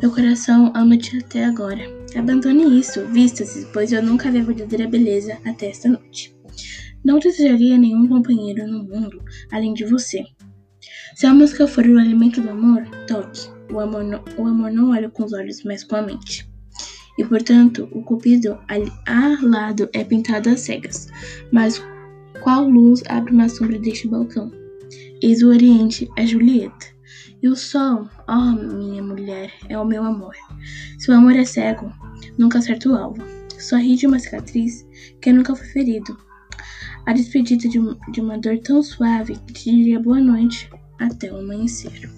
Meu coração ama-te até agora. Abandone isso, vista-se, pois eu nunca vi a verdadeira beleza até esta noite. Não desejaria nenhum companheiro no mundo além de você. Se a música for o alimento do amor, toque. O amor, não, o amor não olha com os olhos, mas com a mente. E portanto, o cupido alado é pintado às cegas. Mas qual luz abre uma sombra deste balcão? Eis o Oriente, a Julieta. E o sol, oh minha mulher, é o meu amor. Se o amor é cego, nunca acerta o alvo. Sorri de uma cicatriz que nunca foi ferido. A despedida de, de uma dor tão suave que te diria boa noite até o amanhecer.